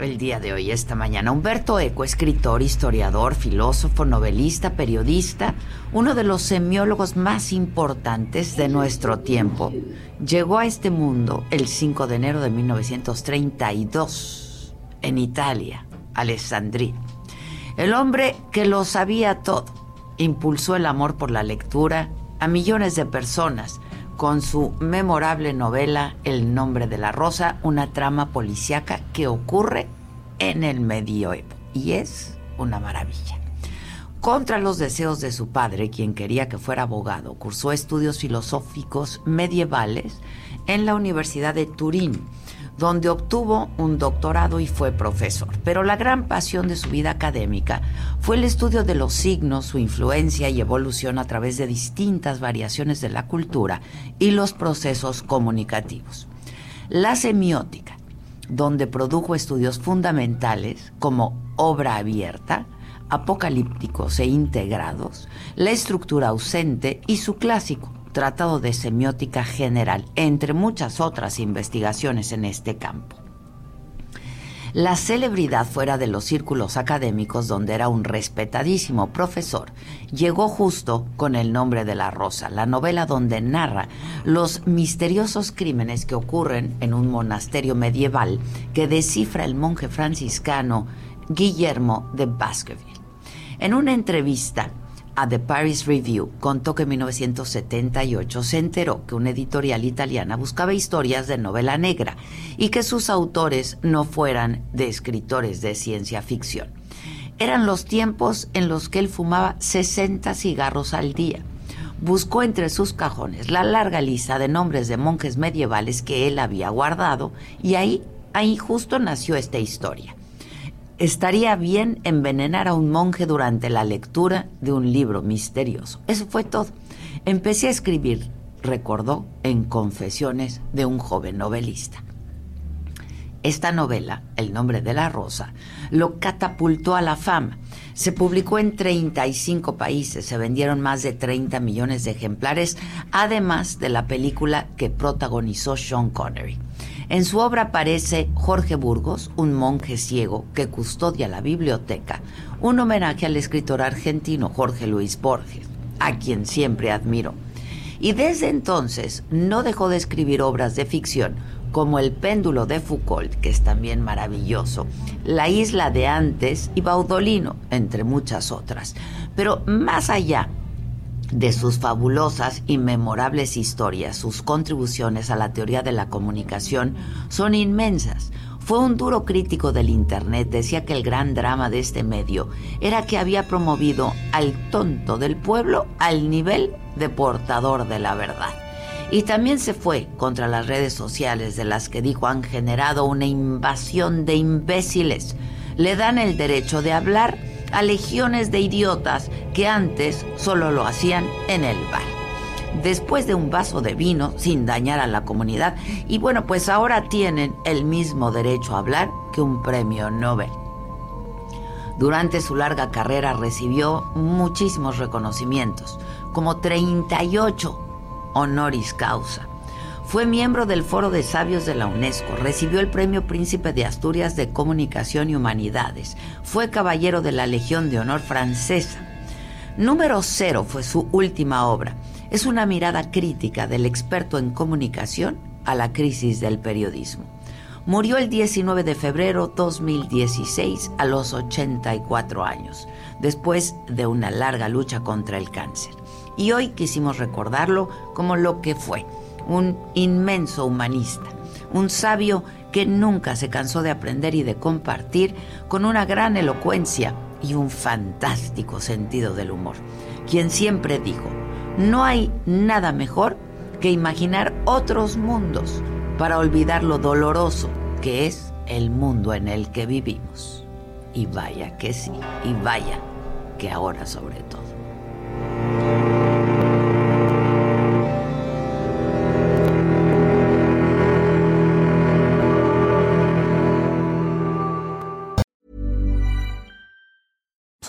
De hoy, esta mañana. Humberto Eco, escritor, historiador, filósofo, novelista, periodista, uno de los semiólogos más importantes de nuestro tiempo, llegó a este mundo el 5 de enero de 1932 en Italia, Alessandria. El hombre que lo sabía todo impulsó el amor por la lectura a millones de personas con su memorable novela El nombre de la rosa, una trama policíaca que ocurre en el medioevo y es una maravilla. Contra los deseos de su padre, quien quería que fuera abogado, cursó estudios filosóficos medievales en la Universidad de Turín, donde obtuvo un doctorado y fue profesor. Pero la gran pasión de su vida académica fue el estudio de los signos, su influencia y evolución a través de distintas variaciones de la cultura y los procesos comunicativos. La semiótica donde produjo estudios fundamentales como obra abierta, apocalípticos e integrados, la estructura ausente y su clásico, Tratado de Semiótica General, entre muchas otras investigaciones en este campo. La celebridad fuera de los círculos académicos, donde era un respetadísimo profesor, llegó justo con el nombre de La Rosa, la novela donde narra los misteriosos crímenes que ocurren en un monasterio medieval que descifra el monje franciscano Guillermo de Baskerville. En una entrevista, a The Paris Review contó que en 1978 se enteró que una editorial italiana buscaba historias de novela negra y que sus autores no fueran de escritores de ciencia ficción. Eran los tiempos en los que él fumaba 60 cigarros al día. Buscó entre sus cajones la larga lista de nombres de monjes medievales que él había guardado y ahí, ahí justo nació esta historia estaría bien envenenar a un monje durante la lectura de un libro misterioso. Eso fue todo. Empecé a escribir, recordó, en Confesiones de un joven novelista. Esta novela, El nombre de la rosa, lo catapultó a la fama. Se publicó en 35 países, se vendieron más de 30 millones de ejemplares, además de la película que protagonizó Sean Connery. En su obra aparece Jorge Burgos, un monje ciego que custodia la biblioteca, un homenaje al escritor argentino Jorge Luis Borges, a quien siempre admiro. Y desde entonces no dejó de escribir obras de ficción como El péndulo de Foucault, que es también maravilloso, La isla de antes y Baudolino, entre muchas otras. Pero más allá de sus fabulosas y memorables historias, sus contribuciones a la teoría de la comunicación son inmensas. Fue un duro crítico del Internet, decía que el gran drama de este medio era que había promovido al tonto del pueblo al nivel de portador de la verdad. Y también se fue contra las redes sociales de las que dijo han generado una invasión de imbéciles. Le dan el derecho de hablar a legiones de idiotas que antes solo lo hacían en el bar. después de un vaso de vino sin dañar a la comunidad. Y bueno, pues ahora tienen el mismo derecho a hablar que un premio Nobel. Durante su larga carrera recibió muchísimos reconocimientos, como 38 honoris causa. Fue miembro del Foro de Sabios de la UNESCO, recibió el Premio Príncipe de Asturias de Comunicación y Humanidades, fue caballero de la Legión de Honor Francesa. Número cero fue su última obra. Es una mirada crítica del experto en comunicación a la crisis del periodismo. Murió el 19 de febrero 2016 a los 84 años, después de una larga lucha contra el cáncer. Y hoy quisimos recordarlo como lo que fue, un inmenso humanista, un sabio que nunca se cansó de aprender y de compartir con una gran elocuencia y un fantástico sentido del humor, quien siempre dijo, no hay nada mejor que imaginar otros mundos para olvidar lo doloroso que es el mundo en el que vivimos. Y vaya que sí, y vaya que ahora sobre todo.